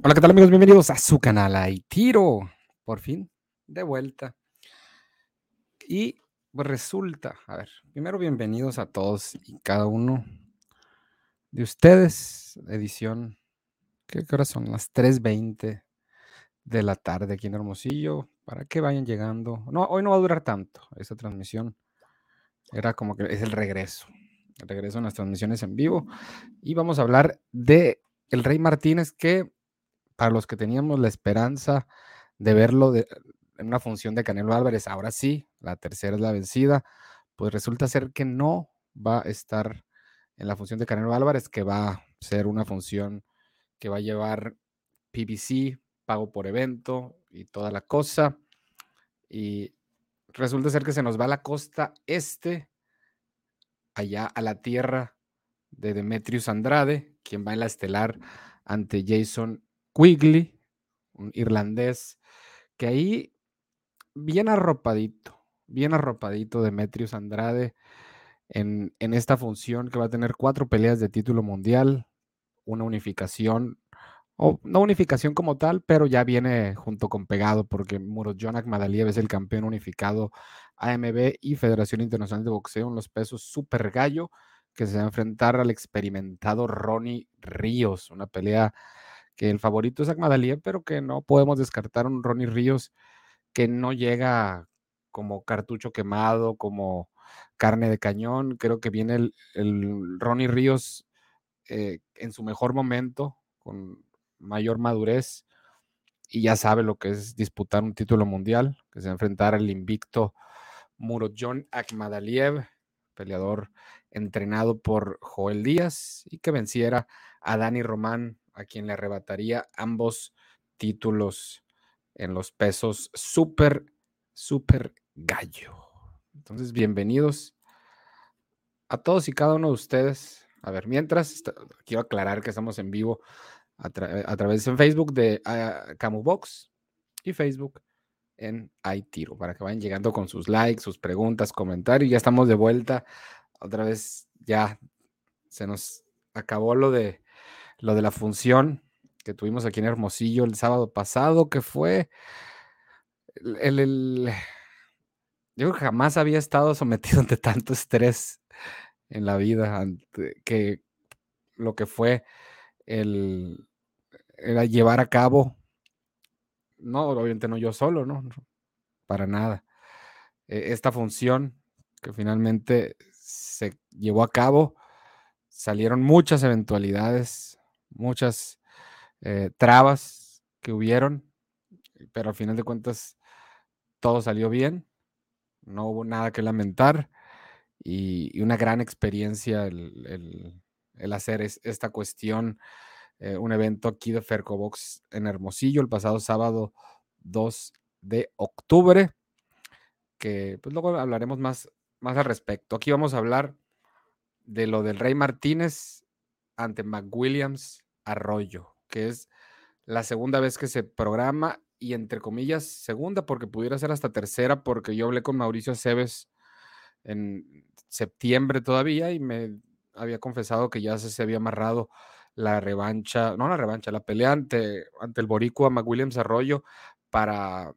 Hola, ¿qué tal amigos? Bienvenidos a su canal Hay Tiro. Por fin, de vuelta. Y pues resulta, a ver, primero bienvenidos a todos y cada uno de ustedes. Edición, ¿qué, qué hora son? Las 3.20 de la tarde aquí en Hermosillo. Para que vayan llegando. No, hoy no va a durar tanto esta transmisión. Era como que es el regreso. El regreso a las transmisiones en vivo. Y vamos a hablar de el Rey Martínez que para los que teníamos la esperanza de verlo en una función de Canelo Álvarez, ahora sí, la tercera es la vencida, pues resulta ser que no va a estar en la función de Canelo Álvarez, que va a ser una función que va a llevar PBC, pago por evento y toda la cosa. Y resulta ser que se nos va a la costa este, allá a la tierra de Demetrius Andrade, quien va en la estelar ante Jason Quigley, un irlandés, que ahí bien arropadito, bien arropadito Demetrius Andrade en, en, esta función que va a tener cuatro peleas de título mundial, una unificación, o no unificación como tal, pero ya viene junto con pegado porque Murodjonak Madaliev es el campeón unificado AMB y Federación Internacional de Boxeo en los pesos super gallo que se va a enfrentar al experimentado Ronnie Ríos, una pelea que el favorito es Akmadaliev, pero que no podemos descartar un Ronnie Ríos que no llega como cartucho quemado, como carne de cañón. Creo que viene el, el Ronnie Ríos eh, en su mejor momento, con mayor madurez, y ya sabe lo que es disputar un título mundial, que se enfrentar al invicto Murodjon Akmadaliev, peleador entrenado por Joel Díaz, y que venciera a Dani Román a quien le arrebataría ambos títulos en los pesos súper, súper gallo. Entonces, bienvenidos a todos y cada uno de ustedes. A ver, mientras, quiero aclarar que estamos en vivo a, a través en Facebook de uh, Camubox y Facebook en iTiro, para que vayan llegando con sus likes, sus preguntas, comentarios. Ya estamos de vuelta. Otra vez ya se nos acabó lo de lo de la función que tuvimos aquí en Hermosillo el sábado pasado, que fue el, yo jamás había estado sometido ante tanto estrés en la vida, que lo que fue el, era llevar a cabo, no, obviamente no yo solo, no, no para nada, e, esta función que finalmente se llevó a cabo, salieron muchas eventualidades, muchas eh, trabas que hubieron, pero al final de cuentas todo salió bien, no hubo nada que lamentar y, una gran experiencia el, el, hacer es, esta cuestión, eh, un evento aquí de Fercobox en Hermosillo el pasado sábado 2 de octubre, que pues luego hablaremos más, más al respecto. Aquí vamos a hablar de lo del Rey Martínez ante McWilliams Arroyo, que es la segunda vez que se programa y entre comillas segunda porque pudiera ser hasta tercera porque yo hablé con Mauricio Aceves en septiembre todavía y me había confesado que ya se, había amarrado la revancha, no la revancha, la pelea ante, ante el Boricua McWilliams Arroyo para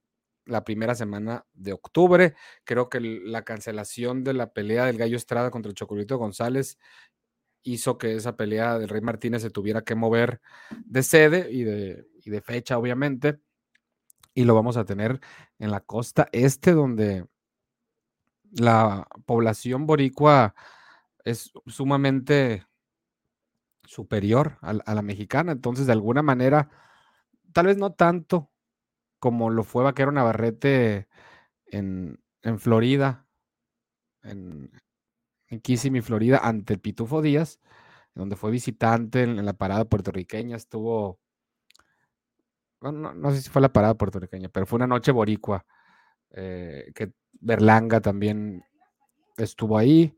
la primera semana de octubre. Creo que la cancelación de la pelea del Gallo Estrada contra el Chocolito González hizo que esa pelea del Rey Martínez se tuviera que mover de sede y de, y de fecha, obviamente. Y lo vamos a tener en la costa este, donde la población boricua es sumamente superior a, la mexicana. Entonces, de alguna manera, tal vez no tanto como lo fue Vaquero Navarrete en, en Florida, en, en Kissimmee, Florida, ante Pitufo Díaz, donde fue visitante en, en la parada puertorriqueña, estuvo, bueno, no, no, sé si fue la parada puertorriqueña, pero fue una noche boricua, eh, que Berlanga también estuvo ahí,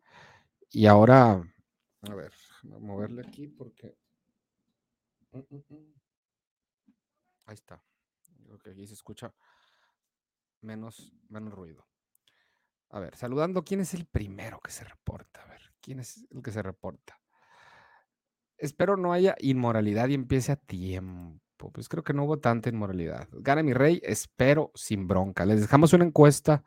y ahora, a ver, voy a moverle aquí porque... Mm, mm, mm. Ahí está. Creo que aquí se escucha menos, menos ruido. A ver, saludando, ¿quién es el primero que se reporta? A ver, ¿quién es el que se reporta? Espero no haya inmoralidad y empiece a tiempo. Pues creo que no hubo tanta inmoralidad. Gana mi rey, espero sin bronca. Les dejamos una encuesta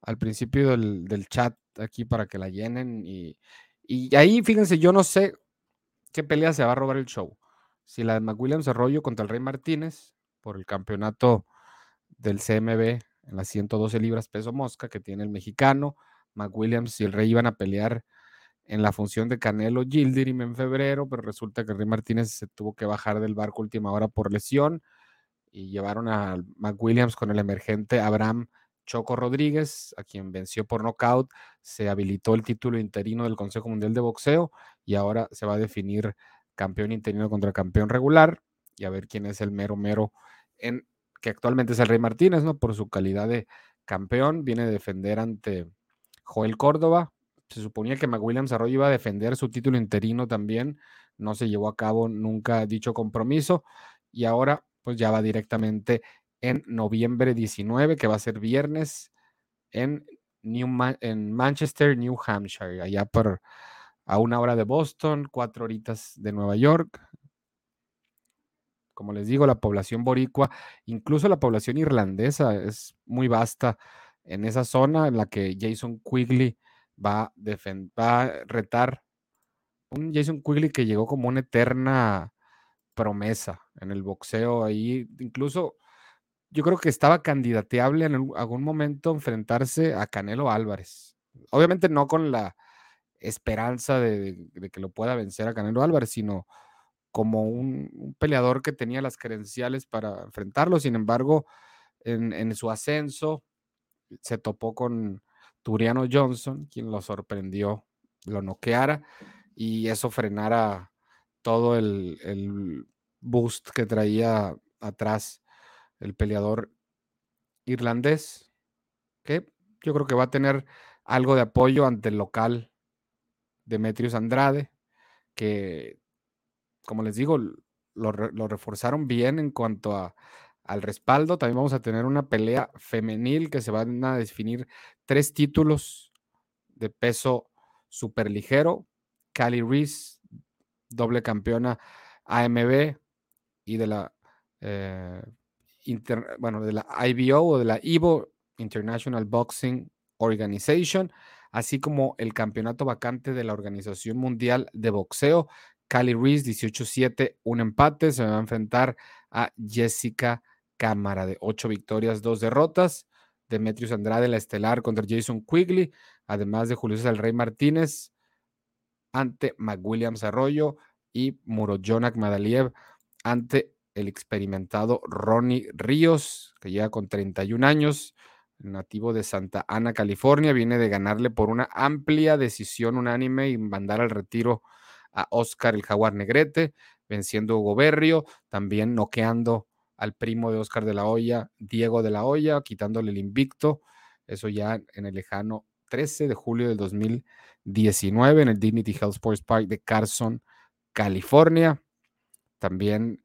al principio del, chat aquí para que la llenen. Y, y, ahí, fíjense, yo no sé qué pelea se va a robar el show. Si la de McWilliams Arroyo contra el Rey Martínez por el campeonato del CMB en las 112 libras peso mosca que tiene el mexicano. McWilliams y el Rey iban a pelear en la función de Canelo Gildirim en febrero, pero resulta que Rey Martínez se tuvo que bajar del barco última hora por lesión y llevaron a McWilliams con el emergente Abraham Choco Rodríguez, a quien venció por nocaut, se habilitó el título interino del Consejo Mundial de Boxeo y ahora se va a definir campeón interino contra campeón regular y a ver quién es el mero mero en que actualmente es el Rey Martínez, ¿no? Por su calidad de campeón, viene a defender ante Joel Córdoba. Se suponía que McWilliams Arroyo iba a defender su título interino también, no se llevó a cabo nunca dicho compromiso y ahora pues ya va directamente en noviembre 19, que va a ser viernes en, New en Manchester, New Hampshire, allá por a una hora de Boston, cuatro horitas de Nueva York. Como les digo, la población boricua, incluso la población irlandesa es muy vasta en esa zona en la que Jason Quigley va, va a retar. Un Jason Quigley que llegó como una eterna promesa en el boxeo ahí. Incluso yo creo que estaba candidateable en algún momento enfrentarse a Canelo Álvarez. Obviamente no con la esperanza de, de que lo pueda vencer a Canelo Álvarez, sino como un, peleador que tenía las credenciales para enfrentarlo. Sin embargo, en, su ascenso se topó con Turiano Johnson, quien lo sorprendió, lo noqueara y eso frenara todo el, el boost que traía atrás el peleador irlandés, que yo creo que va a tener algo de apoyo ante el local Demetrius Andrade, que como les digo, lo, reforzaron bien en cuanto a, al respaldo. También vamos a tener una pelea femenil que se van a definir tres títulos de peso superligero. Cali Reese, doble campeona AMB y de la, eh, bueno, de la IBO o de la IBO, International Boxing Organization, así como el campeonato vacante de la Organización Mundial de Boxeo Cali Reese, 18-7, un empate. Se va a enfrentar a Jessica Cámara de 8 victorias, 2 derrotas. Demetrius Andrade, la estelar contra Jason Quigley, además de Julio César Rey Martínez ante McWilliams Arroyo y Murojonak Madaliev ante el experimentado Ronnie Ríos, que llega con 31 años, nativo de Santa Ana, California, viene de ganarle por una amplia decisión unánime y mandar al retiro a Oscar el Jaguar Negrete, venciendo a Hugo Berrio, también noqueando al primo de Oscar de la Hoya, Diego de la Hoya, quitándole el invicto. Eso ya en el lejano 13 de julio del 2019 en el Dignity Health Sports Park de Carson, California. También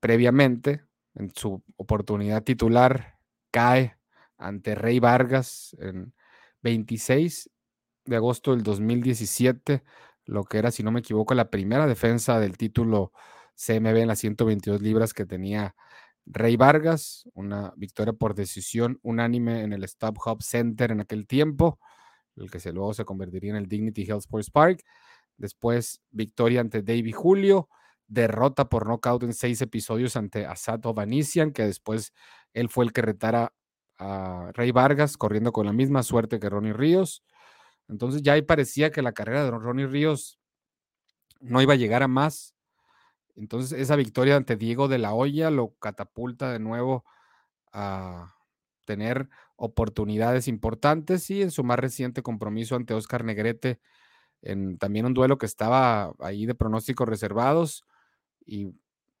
previamente, en su oportunidad titular, cae ante Rey Vargas en 26 de agosto del 2017 lo que era, si no me equivoco, la primera defensa del título CMB en las 122 libras que tenía Rey Vargas, una victoria por decisión unánime en el Stop Hub Center en aquel tiempo, el que se, luego se convertiría en el Dignity Health Sports Park. Después, victoria ante David Julio, derrota por nocaut en seis episodios ante Asato Vanisian, que después él fue el que retara a Rey Vargas, corriendo con la misma suerte que Ronnie Ríos. Entonces ya ahí parecía que la carrera de Ronnie Ríos no iba a llegar a más. Entonces esa victoria ante Diego de la Hoya lo catapulta de nuevo a tener oportunidades importantes y en su más reciente compromiso ante Oscar Negrete, en también un duelo que estaba ahí de pronósticos reservados y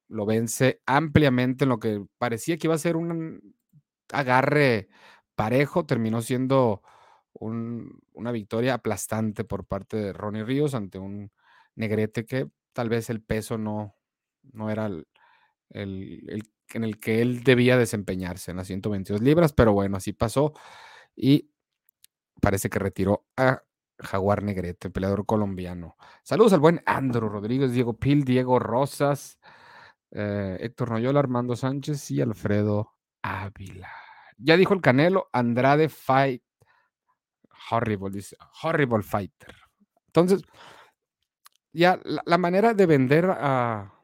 lo vence ampliamente en lo que parecía que iba a ser un agarre parejo, terminó siendo una victoria aplastante por parte de Ronnie Ríos ante un negrete que tal vez el peso no, no era el, en el que él debía desempeñarse en las 122 libras, pero bueno, así pasó y parece que retiró a Jaguar Negrete, peleador colombiano. Saludos al buen Andro Rodríguez, Diego Pil, Diego Rosas, eh, Héctor Noyola, Armando Sánchez y Alfredo Ávila. Ya dijo el Canelo, Andrade Fight. Horrible, dice. Horrible Fighter. Entonces, ya la, manera de vender a,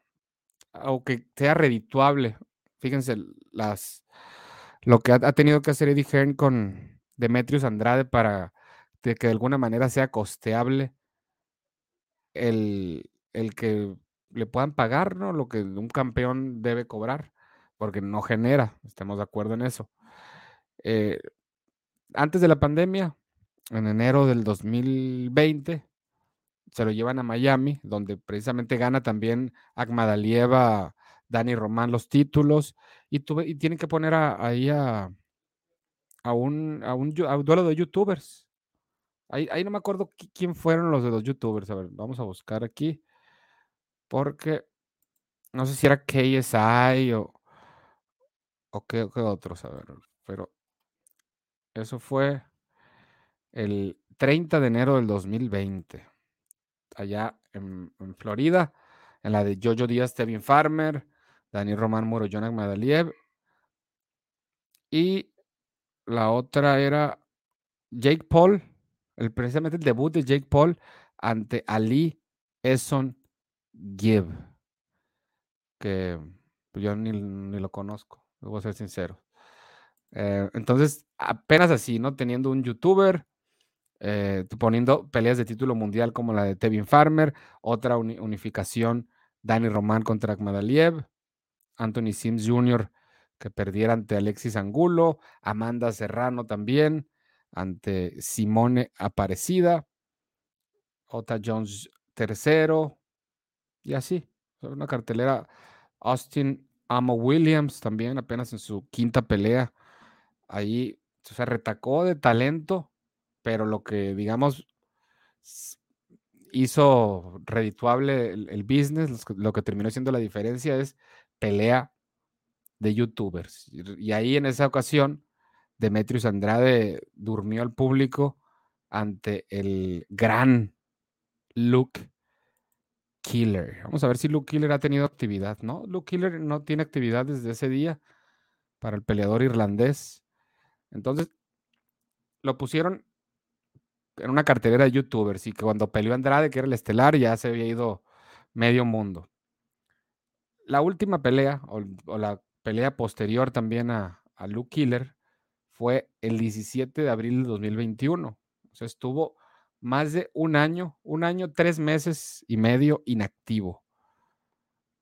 o que sea redituable, fíjense, las, lo que ha, tenido que hacer Eddie Hearn con Demetrius Andrade para que de alguna manera sea costeable el, el que le puedan pagar, ¿no? Lo que un campeón debe cobrar, porque no genera, estemos de acuerdo en eso. Eh, antes de la pandemia, en enero del 2020, se lo llevan a Miami, donde precisamente gana también Akmadalieva, Dani Román los títulos, y, y tienen que poner ahí a, a, un, a, un, duelo de youtubers. Ahí, ahí, no me acuerdo quién fueron los de los youtubers. A ver, vamos a buscar aquí. Porque no sé si era KSI o, o qué, otros, a ver, pero eso fue el 30 de enero del 2020, allá en, Florida, en la de Jojo Díaz, Tevin Farmer, Daniel Román Muro, Jonak Madaliev, y la otra era Jake Paul, el, precisamente el debut de Jake Paul ante Ali Eson Give, que pues, yo ni, lo conozco, a ser sincero. Eh, entonces, apenas así, ¿no? Teniendo un youtuber, eh, poniendo peleas de título mundial como la de Tevin Farmer, otra unificación, Dani Román contra Akmadaliev, Anthony Sims Jr., que perdiera ante Alexis Angulo, Amanda Serrano también, ante Simone Aparecida, Ota Jones tercero, y así. Una cartelera. Austin Amo Williams también, apenas en su quinta pelea. Ahí se retacó de talento, pero lo que, digamos, hizo redituable el, business, lo que terminó siendo la diferencia es pelea de youtubers. Y ahí en esa ocasión, Demetrius Andrade durmió al público ante el gran Luke Killer. Vamos a ver si Luke Killer ha tenido actividad, ¿no? Luke Killer no tiene actividad desde ese día para el peleador irlandés. Entonces, lo pusieron en una cartelera de youtubers y que cuando peleó Andrade, que era el estelar, ya se había ido medio mundo. La última pelea, o, la pelea posterior también a, a Luke Killer, fue el 17 de abril de 2021. O sea, estuvo más de un año, un año, tres meses y medio inactivo.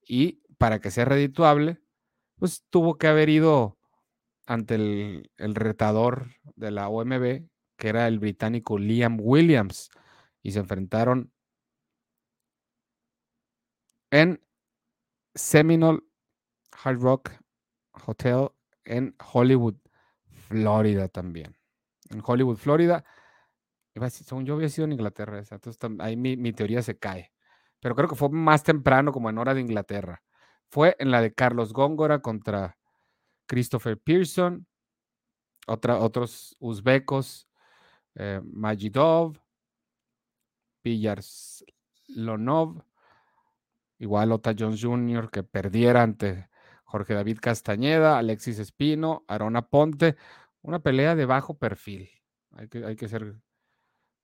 Y para que sea redituable, pues tuvo que haber ido ante el, retador de la OMB, que era el británico Liam Williams, y se enfrentaron en Seminole Hard Rock Hotel en Hollywood, Florida también. En Hollywood, Florida, según yo había sido en Inglaterra entonces ahí mi, teoría se cae. Pero creo que fue más temprano, como en hora de Inglaterra. Fue en la de Carlos Góngora contra Christopher Pearson, otra, otros uzbecos, eh, Majidov, Lonov, igual Ota Jones Jr., que perdiera ante Jorge David Castañeda, Alexis Espino, Arona Ponte, una pelea de bajo perfil. Hay que, hay que ser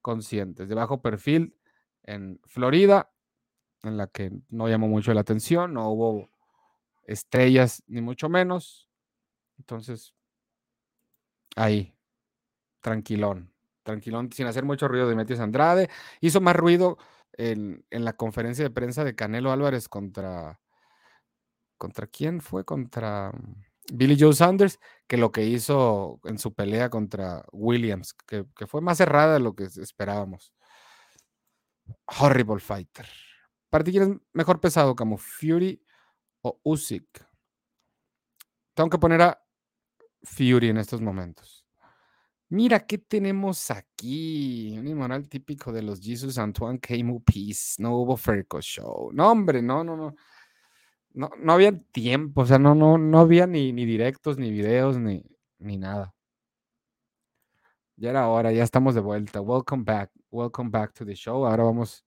conscientes, de bajo perfil en Florida, en la que no llamó mucho la atención, no hubo estrellas ni mucho menos. Entonces, ahí, tranquilón, tranquilón, sin hacer mucho ruido de Metis Andrade. Hizo más ruido en, en, la conferencia de prensa de Canelo Álvarez contra... ¿Contra quién fue? Contra Billy Joe Sanders que lo que hizo en su pelea contra Williams, que, fue más cerrada de lo que esperábamos. Horrible fighter. ¿Para ti quién es mejor pesado, como Fury o Usyk? Tengo que poner a Fury en estos momentos. Mira qué tenemos aquí. Un inmoral típico de los Jesus Antoine Camus Peace. No hubo Ferco Show. No, hombre, no, no, no no, no había tiempo, o sea, no, no, no había ni, ni directos, ni videos, ni, ni nada. Ya era hora, ya estamos de vuelta. Welcome back, welcome back to the show. Ahora vamos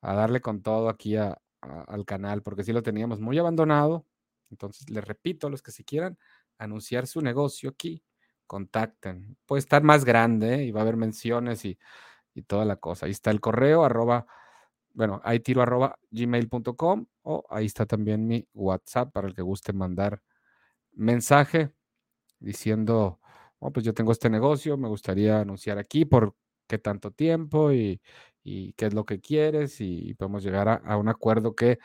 a darle con todo aquí al canal, porque sí lo teníamos muy abandonado. Entonces, les repito, a los que se quieran anunciar su negocio aquí, contacten. Puede estar más grande y va a haber menciones y, y, toda la cosa. Ahí está el correo, arroba, bueno, ahí tiro arroba gmail.com o ahí está también mi WhatsApp para el que guste mandar mensaje diciendo, oh, pues yo tengo este negocio, me gustaría anunciar aquí por qué tanto tiempo y, y qué es lo que quieres y podemos llegar a, a un acuerdo que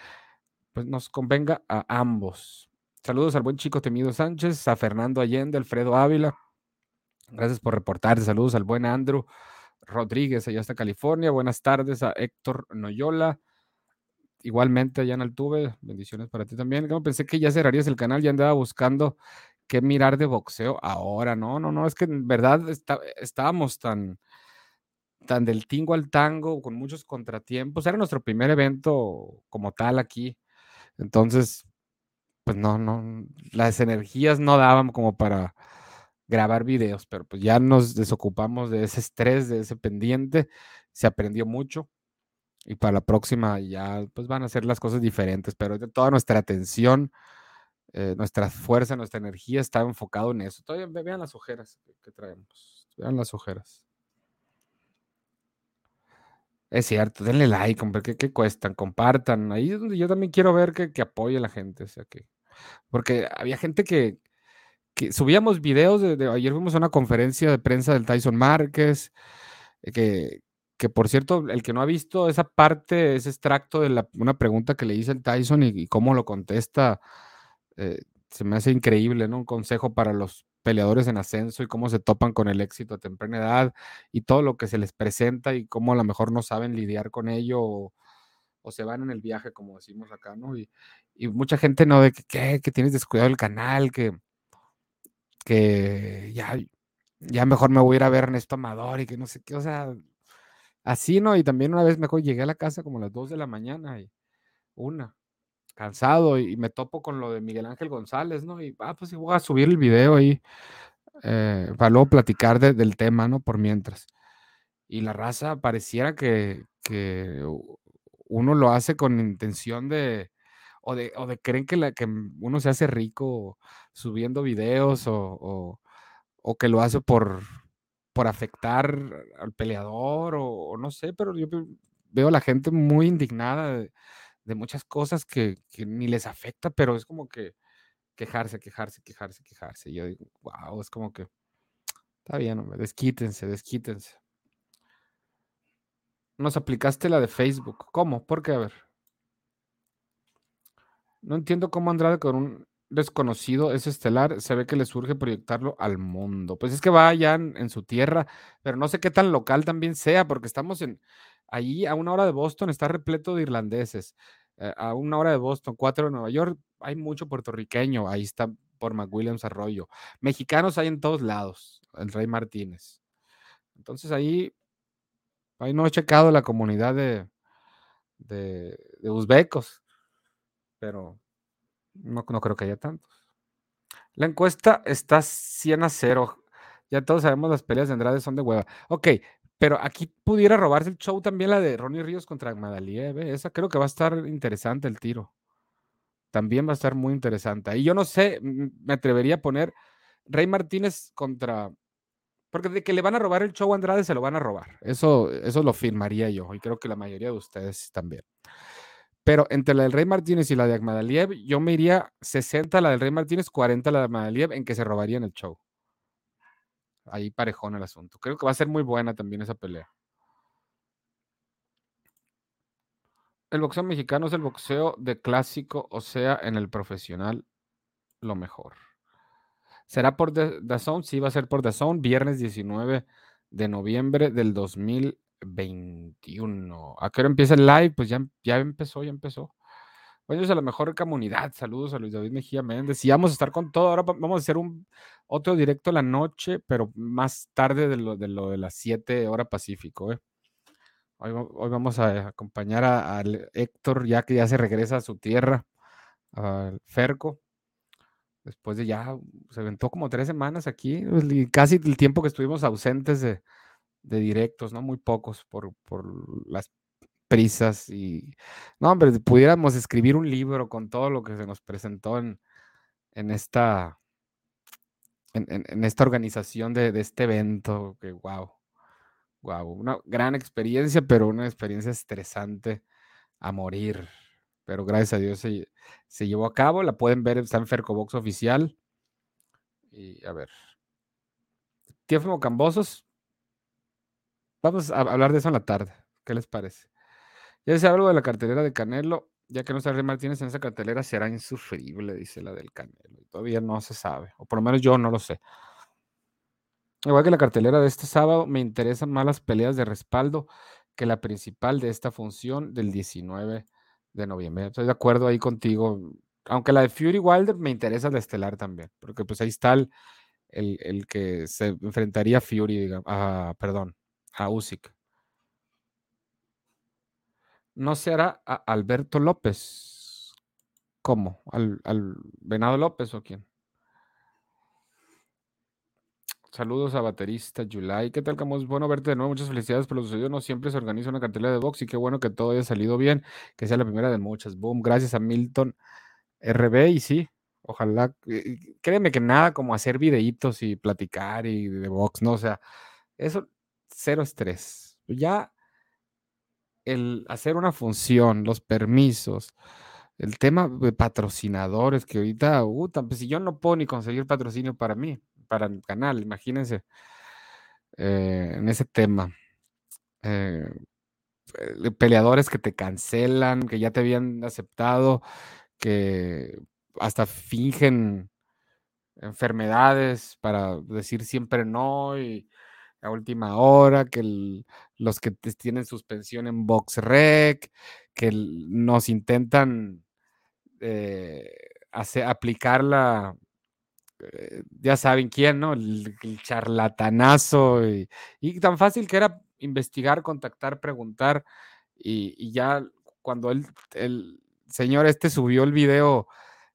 pues, nos convenga a ambos. Saludos al buen chico Temido Sánchez, a Fernando Allende, Alfredo Ávila. Gracias por reportar. Saludos al buen Andrew Rodríguez, allá hasta California. Buenas tardes a Héctor Noyola. Igualmente allá en Altuve. Bendiciones para ti también. Pensé que ya cerrarías el canal, ya andaba buscando qué mirar de boxeo ahora. No, no, no, es que en verdad estábamos tan, tan del tingo al tango, con muchos contratiempos. Era nuestro primer evento como tal aquí. Entonces, pues no, no, las energías no daban como para grabar videos, pero pues ya nos desocupamos de ese estrés, de ese pendiente, se aprendió mucho y para la próxima ya pues van a ser las cosas diferentes, pero toda nuestra atención, eh, nuestra fuerza, nuestra energía está enfocado en eso. Todavía vean las ojeras que traemos, vean las ojeras. Es cierto, denle like, hombre, ¿qué, qué cuestan? Compartan. Ahí es donde yo también quiero ver que, apoye a la gente. O sea, que, porque había gente que, subíamos videos. De, ayer fuimos a una conferencia de prensa del Tyson Márquez. Eh, que, que por cierto, el que no ha visto esa parte, ese extracto de una pregunta que le hice el Tyson y, cómo lo contesta, eh, se me hace increíble, ¿no? Un consejo para los peleadores en ascenso y cómo se topan con el éxito a temprana edad y todo lo que se les presenta y cómo a lo mejor no saben lidiar con ello o, se van en el viaje, como decimos acá, ¿no? Y, mucha gente, ¿no? De que, ¿qué? que tienes descuidado el canal, que, que ya, ya mejor me voy a ir a ver Ernesto Amador y que no sé qué, o sea, así, ¿no? Y también una vez mejor llegué a la casa como a las 2 de la mañana y una, cansado y, me topo con lo de Miguel Ángel González, ¿no? Y, ah, pues voy a subir el video ahí eh, para luego platicar del tema, ¿no? Por mientras. Y la raza pareciera que, que uno lo hace con intención de, o de, o de creen que, la, que uno se hace rico subiendo videos o, o, que lo hace por, por afectar al peleador o, no sé, pero yo veo a la gente muy indignada de, muchas cosas que, ni les afecta, pero es como que quejarse, quejarse, quejarse, quejarse. Y yo digo, wow, es como que está bien, hombre, desquítense, desquítense. Nos aplicaste la de Facebook. ¿Cómo? ¿Por qué? A ver. No entiendo cómo Andrade con un desconocido es estelar, se ve que le surge proyectarlo al mundo. Pues es que va allá en, su tierra, pero no sé qué tan local también sea, porque estamos en, allí a una hora de Boston, está repleto de irlandeses. Eh, a una hora de Boston, cuatro de Nueva York, hay mucho puertorriqueño, ahí está por McWilliams Arroyo. Mexicanos hay en todos lados, el Rey Martínez. Entonces ahí, ahí no he checado la comunidad de, de, de uzbecos, pero no, no creo que haya tantos. La encuesta está 100 a 0. Ya todos sabemos las peleas de Andrade son de hueva. Ok, pero aquí pudiera robarse el show también la de Ronnie Ríos contra Magdaliev. Esa creo que va a estar interesante el tiro. También va a estar muy interesante. Y yo no sé, me atrevería a poner Rey Martínez contra. Porque de que le van a robar el show a Andrade, se lo van a robar. Eso, eso lo firmaría yo. Y creo que la mayoría de ustedes también. Pero entre la del Rey Martínez y la de Agmadaliev, yo me iría 60 la del Rey Martínez, 40 la de Agmadaliev en que se robarían el show ahí parejón el asunto. Creo que va a ser muy buena también esa pelea. El boxeo mexicano es el boxeo de clásico, o sea, en el profesional, lo mejor. ¿Será por The, Zone? Sí, va a ser por The Zone, viernes 19 de noviembre del 2021. ¿A qué hora empieza el live? Pues ya, ya empezó, ya empezó. Buenos a la mejor comunidad. Saludos a Luis David Mejía Méndez. Y vamos a estar con todo. Ahora vamos a hacer un otro directo la noche, pero más tarde de lo de, las 7 horas Pacífico. ¿eh? Hoy, vamos a acompañar a, Héctor, ya que ya se regresa a su tierra, al Ferco. Después de ya, se aventó como tres semanas aquí, casi el tiempo que estuvimos ausentes de, directos, ¿no? Muy pocos por, por las prisas y, no, hombre, pudiéramos escribir un libro con todo lo que se nos presentó en, en esta, en, esta organización de, de, este evento, que wow, wow, una gran experiencia, pero una experiencia estresante a morir. Pero gracias a Dios se, se llevó a cabo, la pueden ver, está en Fercobox oficial. Y a ver, Tiefmo Cambosos, vamos a hablar de eso en la tarde, ¿qué les parece? Ya se algo de la cartelera de Canelo, ya que no Rey Martínez en esa cartelera será insufrible, dice la del Canelo. Todavía no se sabe, o por lo menos yo no lo sé. Igual que la cartelera de este sábado, me interesan más las peleas de respaldo que la principal de esta función del 19 de noviembre. Estoy de acuerdo ahí contigo. Aunque la de Fury Wilder me interesa la estelar también, porque pues ahí está el, el, que se enfrentaría a Fury, digamos, a, perdón, a Usyk. ¿No será a Alberto López? ¿Cómo? ¿Al, ¿Al, Venado López o quién? Saludos a baterista July. ¿Qué tal, Camus? Bueno verte de nuevo. Muchas felicidades por lo sucedido. No siempre se organiza una cartelera de box y qué bueno que todo haya salido bien, que sea la primera de muchas. Boom. Gracias a Milton RB y sí, ojalá. Créeme que nada como hacer videitos y platicar y de box, ¿no? O sea, eso, cero estrés. Ya el hacer una función, los permisos, el tema de patrocinadores, que ahorita, uh, pues si yo no puedo ni conseguir patrocinio para mí, para el canal, imagínense, eh, en ese tema. Eh, peleadores que te cancelan, que ya te habían aceptado, que hasta fingen enfermedades para decir siempre no y a última hora, que los que tienen suspensión en BoxRec, que nos intentan eh, hacer, aplicar la, eh, ya saben quién, ¿no? El, charlatanazo y, tan fácil que era investigar, contactar, preguntar y, ya cuando el, el, señor este subió el video,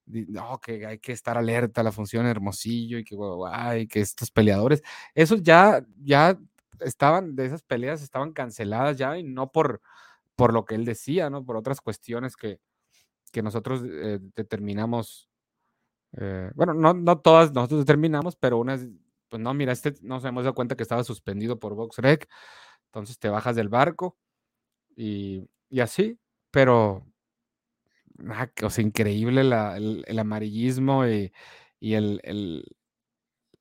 no, que hay que estar alerta a la función Hermosillo y que, ay, que estos peleadores, esos ya, ya estaban, de esas peleas estaban canceladas ya y no por, por lo que él decía, ¿no? Por otras cuestiones que, que nosotros eh, determinamos eh, bueno, no, no todas nosotros determinamos, pero unas, pues no, mira, este nos hemos dado cuenta que estaba suspendido por VoxRec, entonces te bajas del barco y, y así, pero, ah, o sea, increíble el, amarillismo y,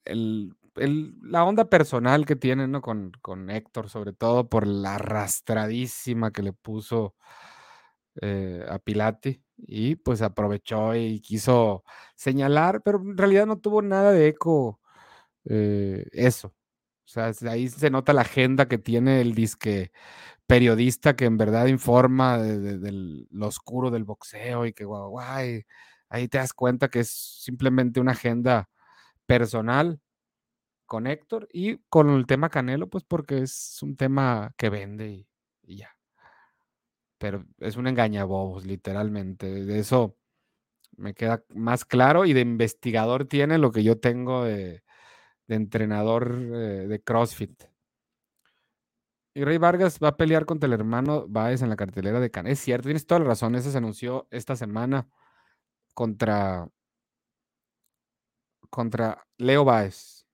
la onda personal que tienen ¿no? con, con Héctor, sobre todo por la arrastradísima que le puso eh, a Pilati y pues aprovechó y quiso señalar, pero en realidad no tuvo nada de eco eh, eso. O sea, ahí se nota la agenda que tiene el disque periodista que en verdad informa de, lo oscuro del boxeo y que guay, guay, ahí te das cuenta que es simplemente una agenda personal con Héctor y con el tema Canelo, pues porque es un tema que vende y ya pero es un engañabobos, literalmente. De eso me queda más claro y de investigador tiene lo que yo tengo de, entrenador eh, de CrossFit. Y Rey Vargas va a pelear contra el hermano Baez en la cartelera de Can. Es cierto, tienes toda la razón. Eso se anunció esta semana contra, contra Leo Baez.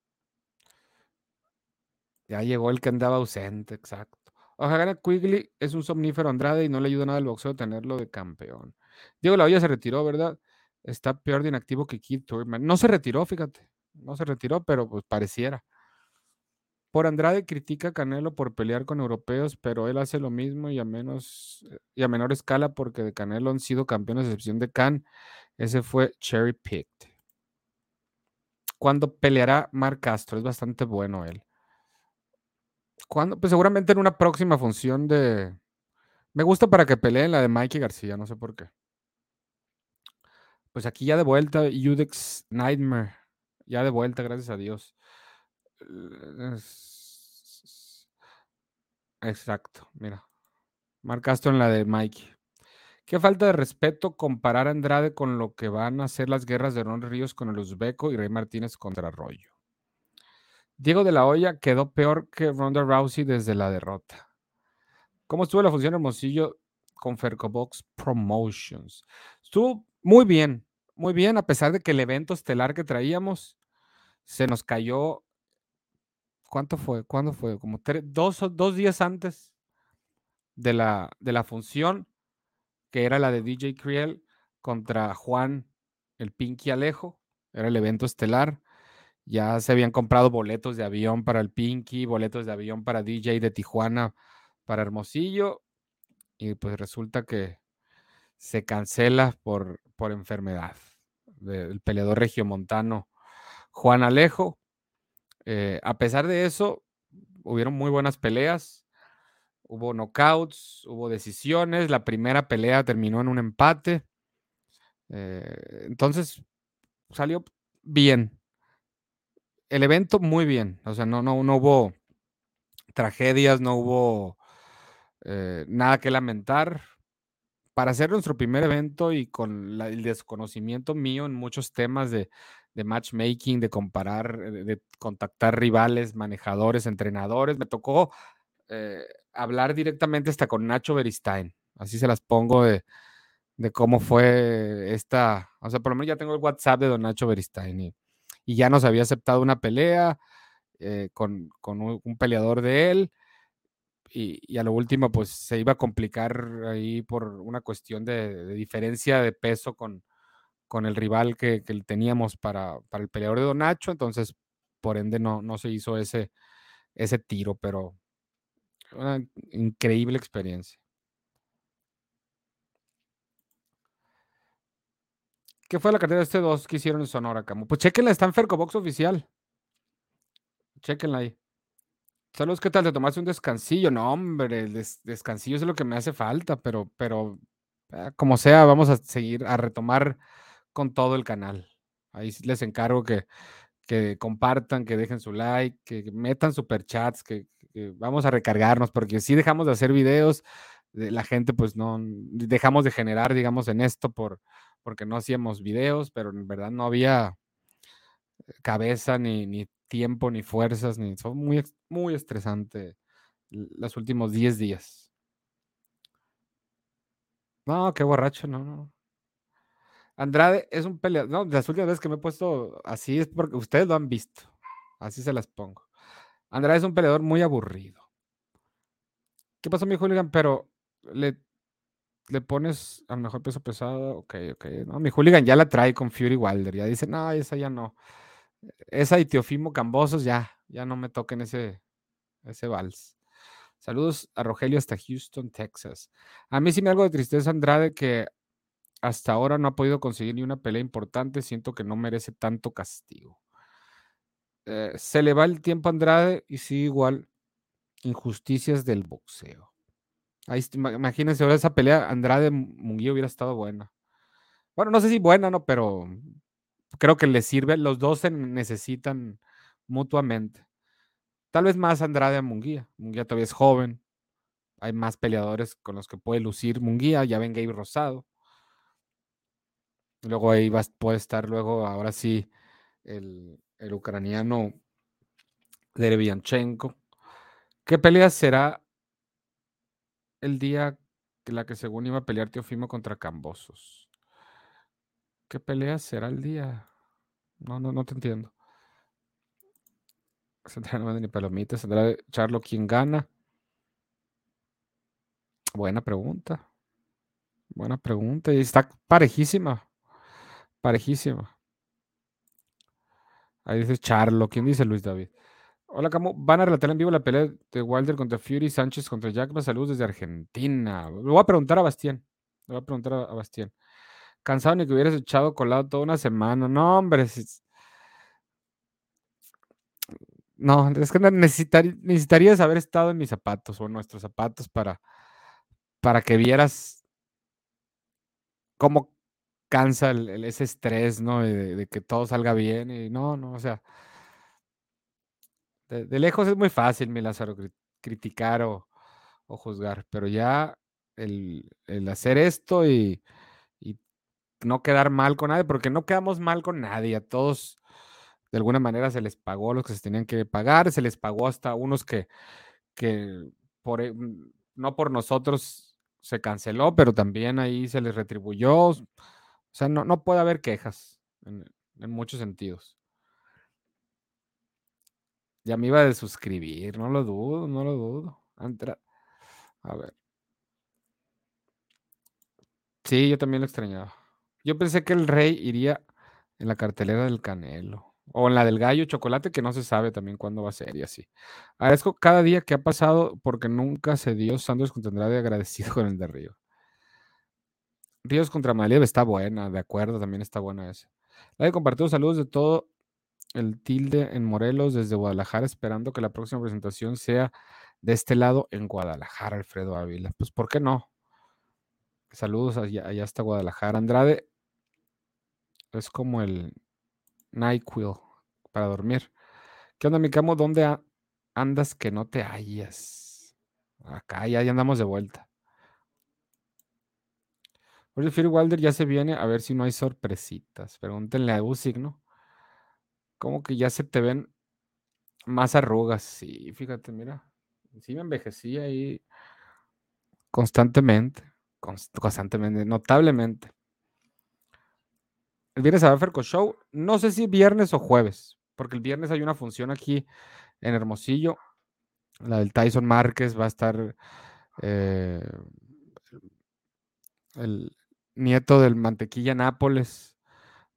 Ya llegó el que andaba ausente, exacto. Ojalá Quigley es un somnífero Andrade y no le ayuda nada al boxeo tenerlo de campeón. Diego La Hoya se retiró, ¿verdad? Está peor de inactivo que Keith Turman. No se retiró, fíjate. No se retiró, pero pues pareciera. Por Andrade critica a Canelo por pelear con europeos, pero él hace lo mismo y a menos y a menor escala porque de Canelo han sido campeones de excepción de Can. Ese fue cherry picked. ¿Cuándo peleará Marc Castro? Es bastante bueno él. ¿Cuándo? Pues seguramente en una próxima función de. Me gusta para que peleen la de Mikey García, no sé por qué. Pues aquí ya de vuelta, Udex Nightmare. Ya de vuelta, gracias a Dios. Exacto, mira. Marcaste en la de Mikey. Qué falta de respeto comparar a Andrade con lo que van a hacer las guerras de Ron Ríos con el Uzbeco y Rey Martínez contra Arroyo. Diego de la Hoya quedó peor que Ronda Rousey desde la derrota. ¿Cómo estuvo la función Hermosillo con Fercobox Promotions? Estuvo muy bien, muy bien, a pesar de que el evento estelar que traíamos se nos cayó. ¿Cuánto fue? ¿Cuándo fue? Como dos, dos días antes de la, de la función, que era la de DJ Kriel contra Juan el Pinky Alejo. Era el evento estelar. Ya se habían comprado boletos de avión para el Pinky, boletos de avión para DJ de Tijuana, para Hermosillo. Y pues resulta que se cancela por, por enfermedad del peleador regiomontano Juan Alejo. Eh, a pesar de eso, hubieron muy buenas peleas. Hubo knockouts, hubo decisiones. La primera pelea terminó en un empate. Eh, entonces, salió bien el evento muy bien, o sea, no, no, no hubo tragedias, no hubo eh, nada que lamentar. Para hacer nuestro primer evento y con el desconocimiento mío en muchos temas de, matchmaking, de comparar, de, contactar rivales, manejadores, entrenadores, me tocó eh, hablar directamente hasta con Nacho Beristain. Así se las pongo de, de, cómo fue esta, o sea, por lo menos ya tengo el WhatsApp de don Nacho Beristain y y ya nos había aceptado una pelea eh, con, un, peleador de él. Y, a lo último, pues se iba a complicar ahí por una cuestión de, diferencia de peso con, con el rival que, teníamos para, el peleador de Don Nacho. Entonces, por ende, no, se hizo ese, tiro, pero una increíble experiencia. ¿Qué fue la cartera de este dos que hicieron en Sonora, Camo? Pues chequenla, está en Fercobox oficial. Chequenla ahí. Saludos, ¿qué tal? ¿Te tomaste un descansillo? No, hombre, el descansillo es lo que me hace falta, pero, pero como sea, vamos a seguir a retomar con todo el canal. Ahí les encargo que, que compartan, que dejen su like, que metan superchats, que, que vamos a recargarnos, porque si dejamos de hacer videos, la gente pues no, dejamos de generar, digamos, en esto por, porque no hacíamos videos, pero en verdad no había cabeza, ni, ni tiempo, ni fuerzas, ni fue muy, muy estresante los últimos 10 días. No, qué borracho, no, no. Andrade es un peleador. No, las últimas veces que me he puesto así es porque ustedes lo han visto. Así se las pongo. Andrade es un peleador muy aburrido. ¿Qué pasó, mi Julián? Pero le le pones al mejor peso pesado, ok, ok. No, mi hooligan ya la trae con Fury Wilder. Ya dice, no, esa ya no. Esa y Teofimo Cambosos, ya, ya no me toquen ese, ese vals. Saludos a Rogelio hasta Houston, Texas. A mí sí me algo de tristeza, Andrade, que hasta ahora no ha podido conseguir ni una pelea importante. Siento que no merece tanto castigo. Eh, se le va el tiempo a Andrade y sí, igual, injusticias del boxeo. Ahí, imagínense, ahora esa pelea Andrade Munguía hubiera estado buena. Bueno, no sé si buena, ¿no? Pero creo que le sirve. Los dos se necesitan mutuamente. Tal vez más Andrade a Munguía. Munguía todavía es joven. Hay más peleadores con los que puede lucir Munguía. Ya ven Gabe Rosado. Luego ahí va, puede estar luego, ahora sí, el, el ucraniano Derevianchenko. ¿Qué pelea será el día que la que según iba a pelear Teofimo contra Cambosos. ¿Qué pelea será el día? No, no, no te entiendo. No ni palomitas. ¿Saldrá Charlo quién gana? Buena pregunta. Buena pregunta. Y está parejísima. Parejísima. Ahí dice Charlo. ¿Quién dice Luis David? Hola, ¿cómo van a relatar en vivo la pelea de Wilder contra Fury, Sánchez contra Jackman? Saludos desde Argentina. Le voy a preguntar a Bastián. Le voy a preguntar a, Bastián. Cansado ni que hubieras echado colado toda una semana. No, hombre. No, es que necesitarías haber estado en mis zapatos o en nuestros zapatos para, para que vieras cómo cansa ese estrés, ¿no? De, que todo salga bien. Y no, no, o sea, de, lejos es muy fácil, mi Lázaro, criticar o, juzgar, pero ya el, hacer esto y, no quedar mal con nadie, porque no quedamos mal con nadie, a todos de alguna manera se les pagó lo que se tenían que pagar, se les pagó hasta unos que, que por, e, no por nosotros se canceló, pero también ahí se les retribuyó. Sea, no, no puede haber quejas en, muchos sentidos. Ya me iba a suscribir, no lo dudo, no lo dudo. A ver. Sí, yo también lo extrañaba. Yo pensé que el rey iría en la cartelera del Canelo. O en la del gallo chocolate, que no se sabe también cuándo va a ser y así. Agradezco cada día que ha pasado porque nunca se dio Sanders contra de agradecido con el de Río. Ríos contra Maliev está buena, de acuerdo, también está buena esa. La he compartido saludos de todo el tilde en Morelos desde Guadalajara, esperando que la próxima presentación sea de este lado en Guadalajara, Alfredo Ávila. Pues, ¿por qué no? Saludos allá, allá hasta Guadalajara. Andrade es como el NyQuil para dormir. ¿Qué onda, mi camo? ¿Dónde andas que no te hallas? Acá ya, andamos de vuelta. Oye, Phil Wilder ya se viene a ver si no hay sorpresitas. Pregúntenle a Usyk, ¿no? Como que ya se te ven más arrugas. Sí, fíjate, mira. Sí me envejecí ahí constantemente. constantemente, notablemente. El viernes a Ferco Show. No sé si viernes o jueves, porque el viernes hay una función aquí en Hermosillo. La del Tyson Márquez va a estar eh, el nieto del Mantequilla Nápoles.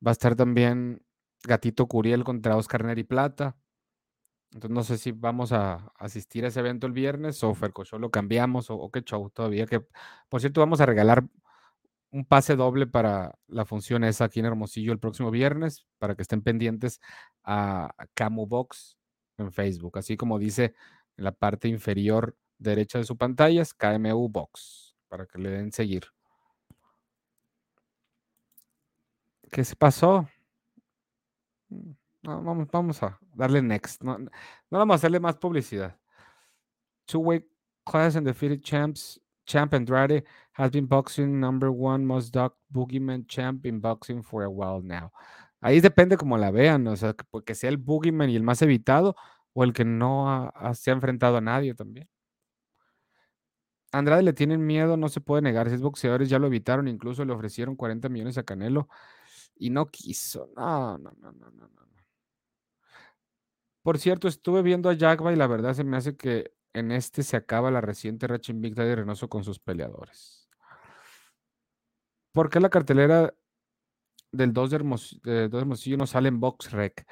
Va a estar también Gatito Curiel contra Oscar Neri Plata. Entonces no sé si vamos a asistir a ese evento el viernes o Ferco Show lo cambiamos o, o qué show todavía. Que por cierto vamos a regalar un pase doble para la función esa aquí en Hermosillo el próximo viernes, para que estén pendientes a Camu Box en Facebook, así como dice en la parte inferior derecha de su pantalla, es KMU Box, para que le den seguir. ¿Qué se pasó? Vamos, a darle next. No, vamos a hacerle más publicidad. Two-way class and defeated champs Champ Andrade has been boxing number one most dog boogeyman champ in boxing for a while now. Ahí depende como la vean, o sea, que, sea el boogeyman y el más evitado o el que no se ha enfrentado a nadie también. Andrade le tienen miedo, no se puede negar. Si es boxeadores ya lo evitaron, incluso le ofrecieron 40 millones a Canelo y no quiso. No, no, no, no, no, no. Por cierto, estuve viendo a Jagba y la verdad se me hace que en este se acaba la reciente racha invicta de Reynoso con sus peleadores. ¿Por qué la cartelera del 2 de, Hermosillo, no sale en Box Rec?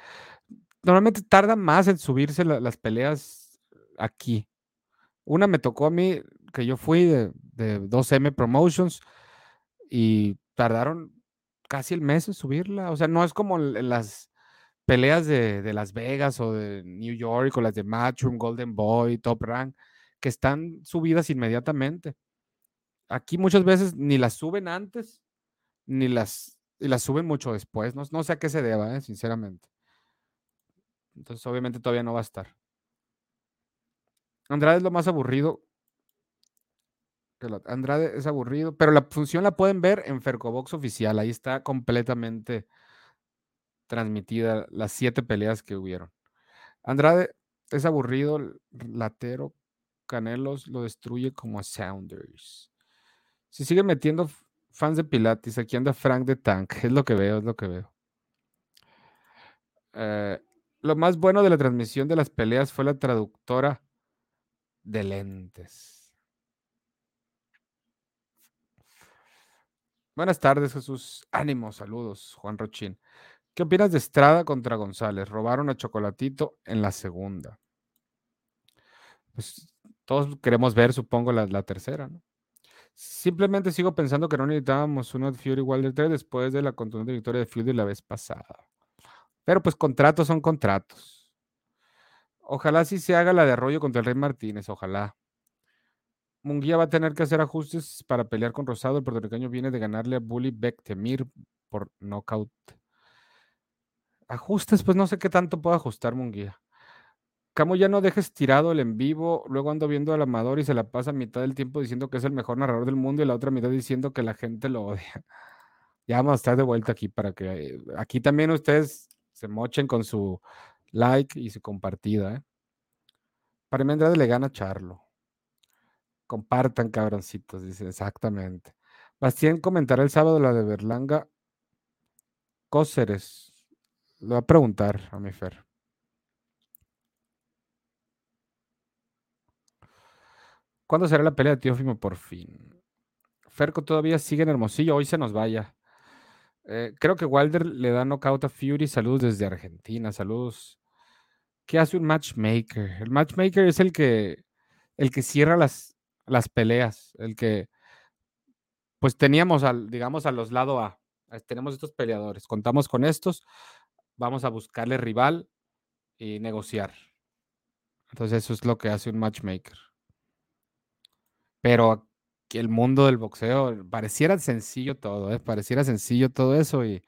Normalmente tarda más en subirse las peleas aquí. Una me tocó a mí, que yo fui de, de 2M Promotions y tardaron casi el mes en subirla. O sea, no es como las peleas de, Las Vegas o de New York o las de Matchroom, Golden Boy, Top Rank, que están subidas inmediatamente. Aquí muchas veces ni las suben antes, ni las, las suben mucho después. No, no sé a qué se deba, ¿eh? sinceramente. Entonces, obviamente todavía no va a estar. Andrade es lo más aburrido. Andrade es aburrido, pero la función la pueden ver en Fercobox oficial. Ahí está completamente transmitida las siete peleas que hubieron. Andrade es aburrido, latero, Canelos lo destruye como a Sounders. Se sigue metiendo fans de Pilates, aquí anda Frank de Tank, es lo que veo, es lo que veo. Eh, lo más bueno de la transmisión de las peleas fue la traductora de lentes. Buenas tardes, Jesús. Ánimo, saludos, Juan Rochín. ¿Qué opinas de Estrada contra González? Robaron a Chocolatito en la segunda. Pues todos queremos ver, supongo, la, tercera, ¿no? Simplemente sigo pensando que no necesitábamos de Fury Wilder 3 después de la contundente victoria de Fury la vez pasada. Pero pues contratos son contratos. Ojalá sí se haga la de Arroyo contra el Rey Martínez, ojalá. Munguía va a tener que hacer ajustes para pelear con Rosado. El puertorriqueño viene de ganarle a Bully Temir por knockout ajustes, pues no sé qué tanto puedo ajustar, Munguía. Camo ya no dejes tirado el en vivo, luego ando viendo al amador y se la pasa mitad del tiempo diciendo que es el mejor narrador del mundo y la otra mitad diciendo que la gente lo odia. Ya vamos a estar de vuelta aquí para que aquí también ustedes se mochen con su like y su compartida. ¿eh? Para mí Andrade le gana Charlo. Compartan, cabroncitos, dice, exactamente. Bastián comentará el sábado la de Berlanga Cóceres. Le voy a preguntar a mi Fer. ¿Cuándo será la pelea de Teófimo por fin? Ferco todavía sigue en Hermosillo, hoy se nos vaya. Eh, creo que Wilder le da knockout a Fury. Saludos desde Argentina, saludos. ¿Qué hace un matchmaker? El matchmaker es el que, el que cierra las, las peleas, el que, pues teníamos, al, digamos, a los lados A, tenemos estos peleadores, contamos con estos, vamos a buscarle rival y negociar. Entonces eso es lo que hace un matchmaker. Pero el mundo del boxeo pareciera sencillo todo, ¿eh? pareciera sencillo todo eso y,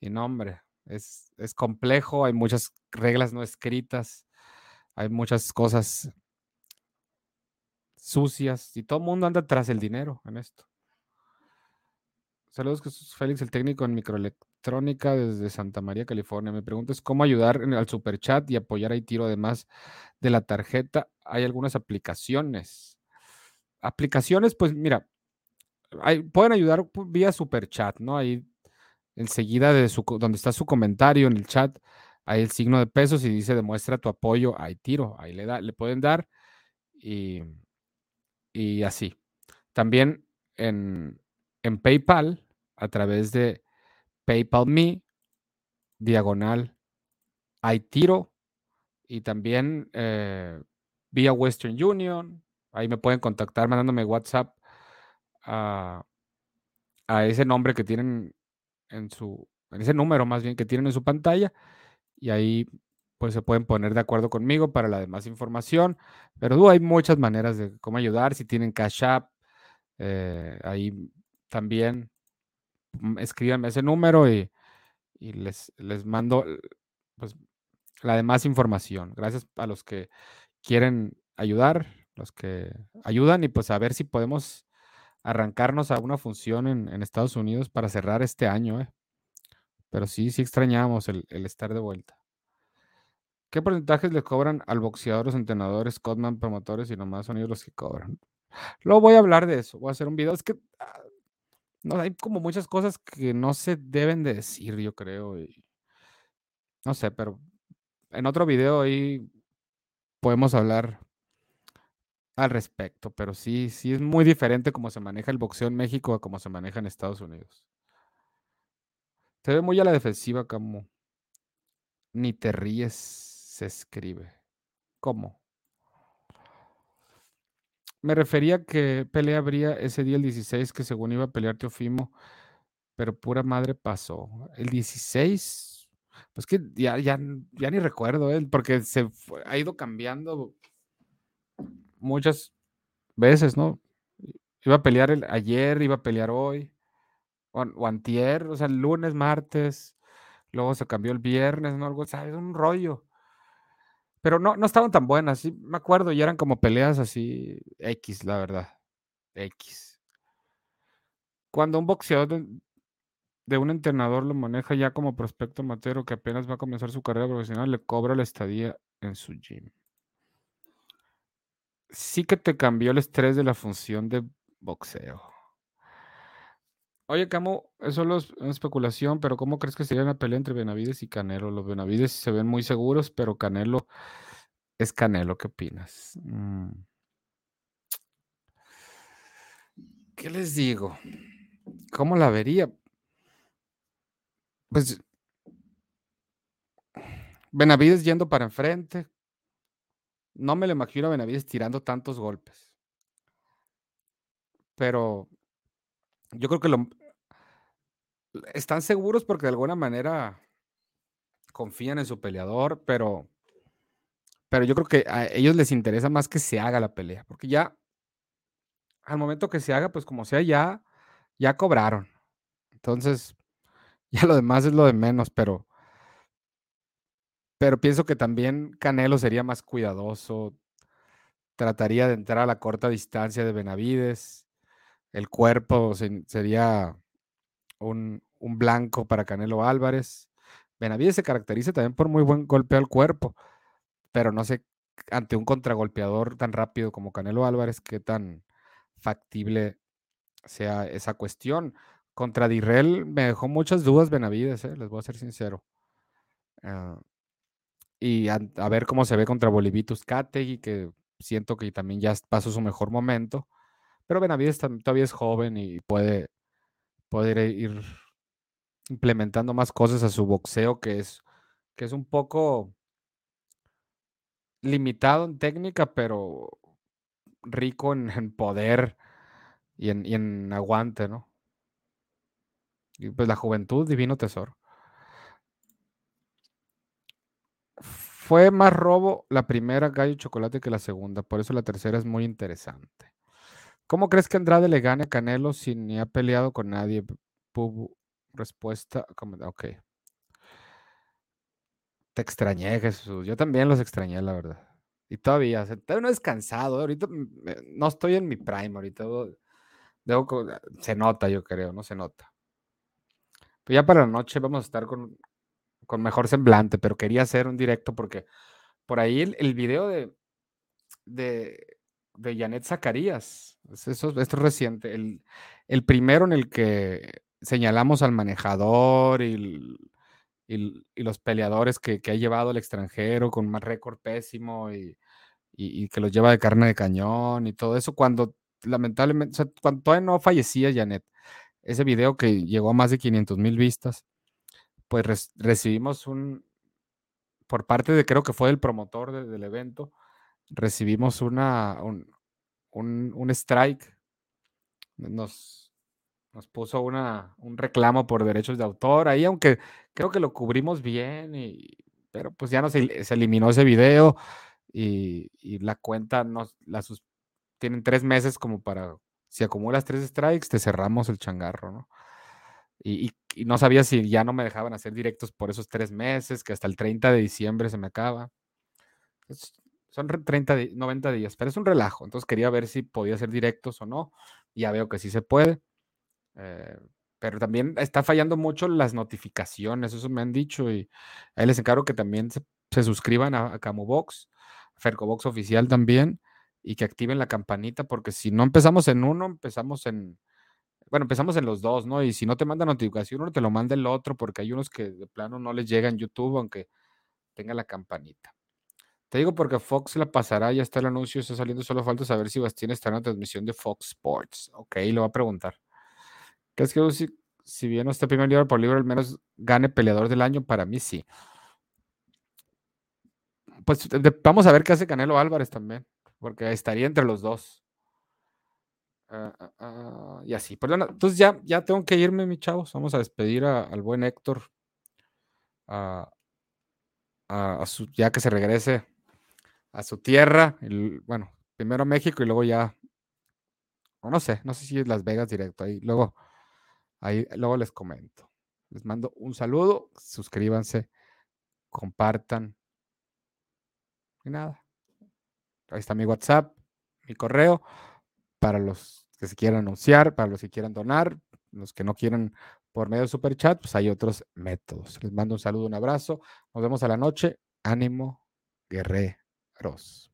y no, hombre, es, es complejo, hay muchas reglas no escritas, hay muchas cosas sucias y todo el mundo anda tras el dinero en esto. Saludos, Jesús Félix, el técnico en microelectrónica desde Santa María, California. Me preguntas cómo ayudar al superchat y apoyar a tiro además de la tarjeta. Hay algunas aplicaciones. Aplicaciones, pues mira, pueden ayudar vía superchat, ¿no? Ahí enseguida de su, donde está su comentario en el chat, hay el signo de pesos y dice demuestra tu apoyo, hay tiro, ahí le, da, le pueden dar y, y así. También en, en PayPal, a través de PayPal Me, diagonal, hay tiro y también eh, vía Western Union. Ahí me pueden contactar mandándome WhatsApp a, a ese nombre que tienen en su, ese número más bien que tienen en su pantalla y ahí pues se pueden poner de acuerdo conmigo para la demás información. Pero hay muchas maneras de cómo ayudar. Si tienen Cash App, eh, ahí también mm, escríbanme ese número y, les, les mando pues, la demás información. Gracias a los que quieren ayudar, los que ayudan y pues a ver si podemos arrancarnos a una función en, Estados Unidos para cerrar este año. ¿eh? Pero sí, sí extrañamos el, el estar de vuelta. ¿Qué porcentajes le cobran al boxeador, los entrenadores, Codman, promotores y nomás son ellos los que cobran? Luego voy a hablar de eso, voy a hacer un video. Es que ah, no, hay como muchas cosas que no se deben de decir, yo creo. No sé, pero en otro video ahí podemos hablar al respecto, pero sí, sí es muy diferente cómo se maneja el boxeo en México a cómo se maneja en Estados Unidos. Se ve muy a la defensiva, como ni te ríes, se escribe. ¿Cómo? Me refería que pelea habría ese día el 16 que según iba a pelear Teofimo, pero pura madre pasó. El 16, pues que ya, ya, ya ni recuerdo, ¿eh? porque se ha ido cambiando muchas veces, ¿no? Iba a pelear el, ayer, iba a pelear hoy, o, antier, o sea, el lunes, martes, luego se cambió el viernes, ¿no? Algo, ¿sabes? Un rollo. Pero no, no estaban tan buenas, sí, me acuerdo, y eran como peleas así X, la verdad. X. Cuando un boxeador de, un entrenador lo maneja ya como prospecto matero que apenas va a comenzar su carrera profesional, le cobra la estadía en su gym. Sí que te cambió el estrés de la función de boxeo. Oye, Camo, eso es una especulación, pero ¿cómo crees que sería una pelea entre Benavides y Canelo? Los Benavides se ven muy seguros, pero Canelo es Canelo. ¿Qué opinas? Mm. ¿Qué les digo? ¿Cómo la vería? Pues Benavides yendo para enfrente. No me lo imagino a Benavides tirando tantos golpes. Pero yo creo que lo, están seguros porque de alguna manera confían en su peleador, pero, pero yo creo que a ellos les interesa más que se haga la pelea, porque ya al momento que se haga, pues como sea, ya, ya cobraron. Entonces, ya lo demás es lo de menos, pero, pero pienso que también Canelo sería más cuidadoso, trataría de entrar a la corta distancia de Benavides, el cuerpo sería un, blanco para Canelo Álvarez. Benavides se caracteriza también por muy buen golpe al cuerpo, pero no sé ante un contragolpeador tan rápido como Canelo Álvarez, qué tan factible sea esa cuestión. Contra Dirrell me dejó muchas dudas Benavides, eh, les voy a ser sincero. Ah, y a, ver cómo se ve contra Bolivitus y que siento que también ya pasó su mejor momento. Pero Benavides todavía es joven y puede, puede ir implementando más cosas a su boxeo, que es, que es un poco limitado en técnica, pero rico en, poder y en, en, aguante, ¿no? Y pues la juventud, divino tesoro. Fue más robo la primera gallo chocolate que la segunda, por eso la tercera es muy interesante. ¿Cómo crees que Andrade le gane Canelo si ni ha peleado con nadie? respuesta, ok. Te extrañé, Jesús. Yo también los extrañé, la verdad. Y todavía, todavía no he descansado. Ahorita no estoy en mi prime. Ahorita se nota, yo creo, no se nota. Pero ya para la noche vamos a estar con, con mejor semblante, pero quería hacer un directo porque por ahí el, video de, de, de Janet Zacarías, eso, esto es reciente, el, el, primero en el que señalamos al manejador y, y, los peleadores que, que, ha llevado al extranjero con más récord pésimo y, y, que los lleva de carne de cañón y todo eso, cuando lamentablemente, cuando todavía no fallecía Janet, ese video que llegó a más de 500 mil vistas, pues recibimos un, por parte de creo que fue el promotor del evento, recibimos una, un, un, strike, nos, nos puso una, un reclamo por derechos de autor ahí, aunque creo que lo cubrimos bien, y, pero pues ya no se, se eliminó ese video y, y la cuenta nos, la tienen tres meses como para, si acumulas tres strikes, te cerramos el changarro, ¿no? Y, no sabía si ya no me dejaban hacer directos por esos tres meses, que hasta el 30 de diciembre se me acaba. Son 30, 90 días, pero es un relajo. Entonces quería ver si podía hacer directos o no. ya veo que sí se puede. Eh, pero también está fallando mucho las notificaciones, eso me han dicho. Y ahí les encargo que también se, suscriban a, a Fercobox oficial también, y que activen la campanita, porque si no empezamos en uno, empezamos en, bueno, empezamos en los dos, ¿no? Y si no te manda notificación, uno te lo manda el otro, porque hay unos que de plano no les llega en YouTube, aunque tenga la campanita. Te digo porque Fox la pasará, ya está el anuncio, está saliendo, solo falta saber si Bastien está en la transmisión de Fox Sports. Ok, lo va a preguntar. ¿Crees que si, si bien no está primer libro por libro, al menos gane peleador del año? Para mí sí. Pues vamos a ver qué hace Canelo Álvarez también, porque estaría entre los dos. Ah, ah, y así. Perdón, entonces ya, ya tengo que irme, mi chavos. Vamos a despedir al buen Héctor. A, ya que se regrese a su tierra. bueno, primero México y luego ya. No sé, no sé si es Las Vegas directo. Ahí luego, ahí luego les comento. Les mando un saludo. Suscríbanse, compartan. Y nada. Ahí está mi WhatsApp, mi correo para los que se quieran anunciar, para los que quieran donar, los que no quieran por medio de super chat, pues hay otros métodos. Les mando un saludo, un abrazo. Nos vemos a la noche. Ánimo, Ross.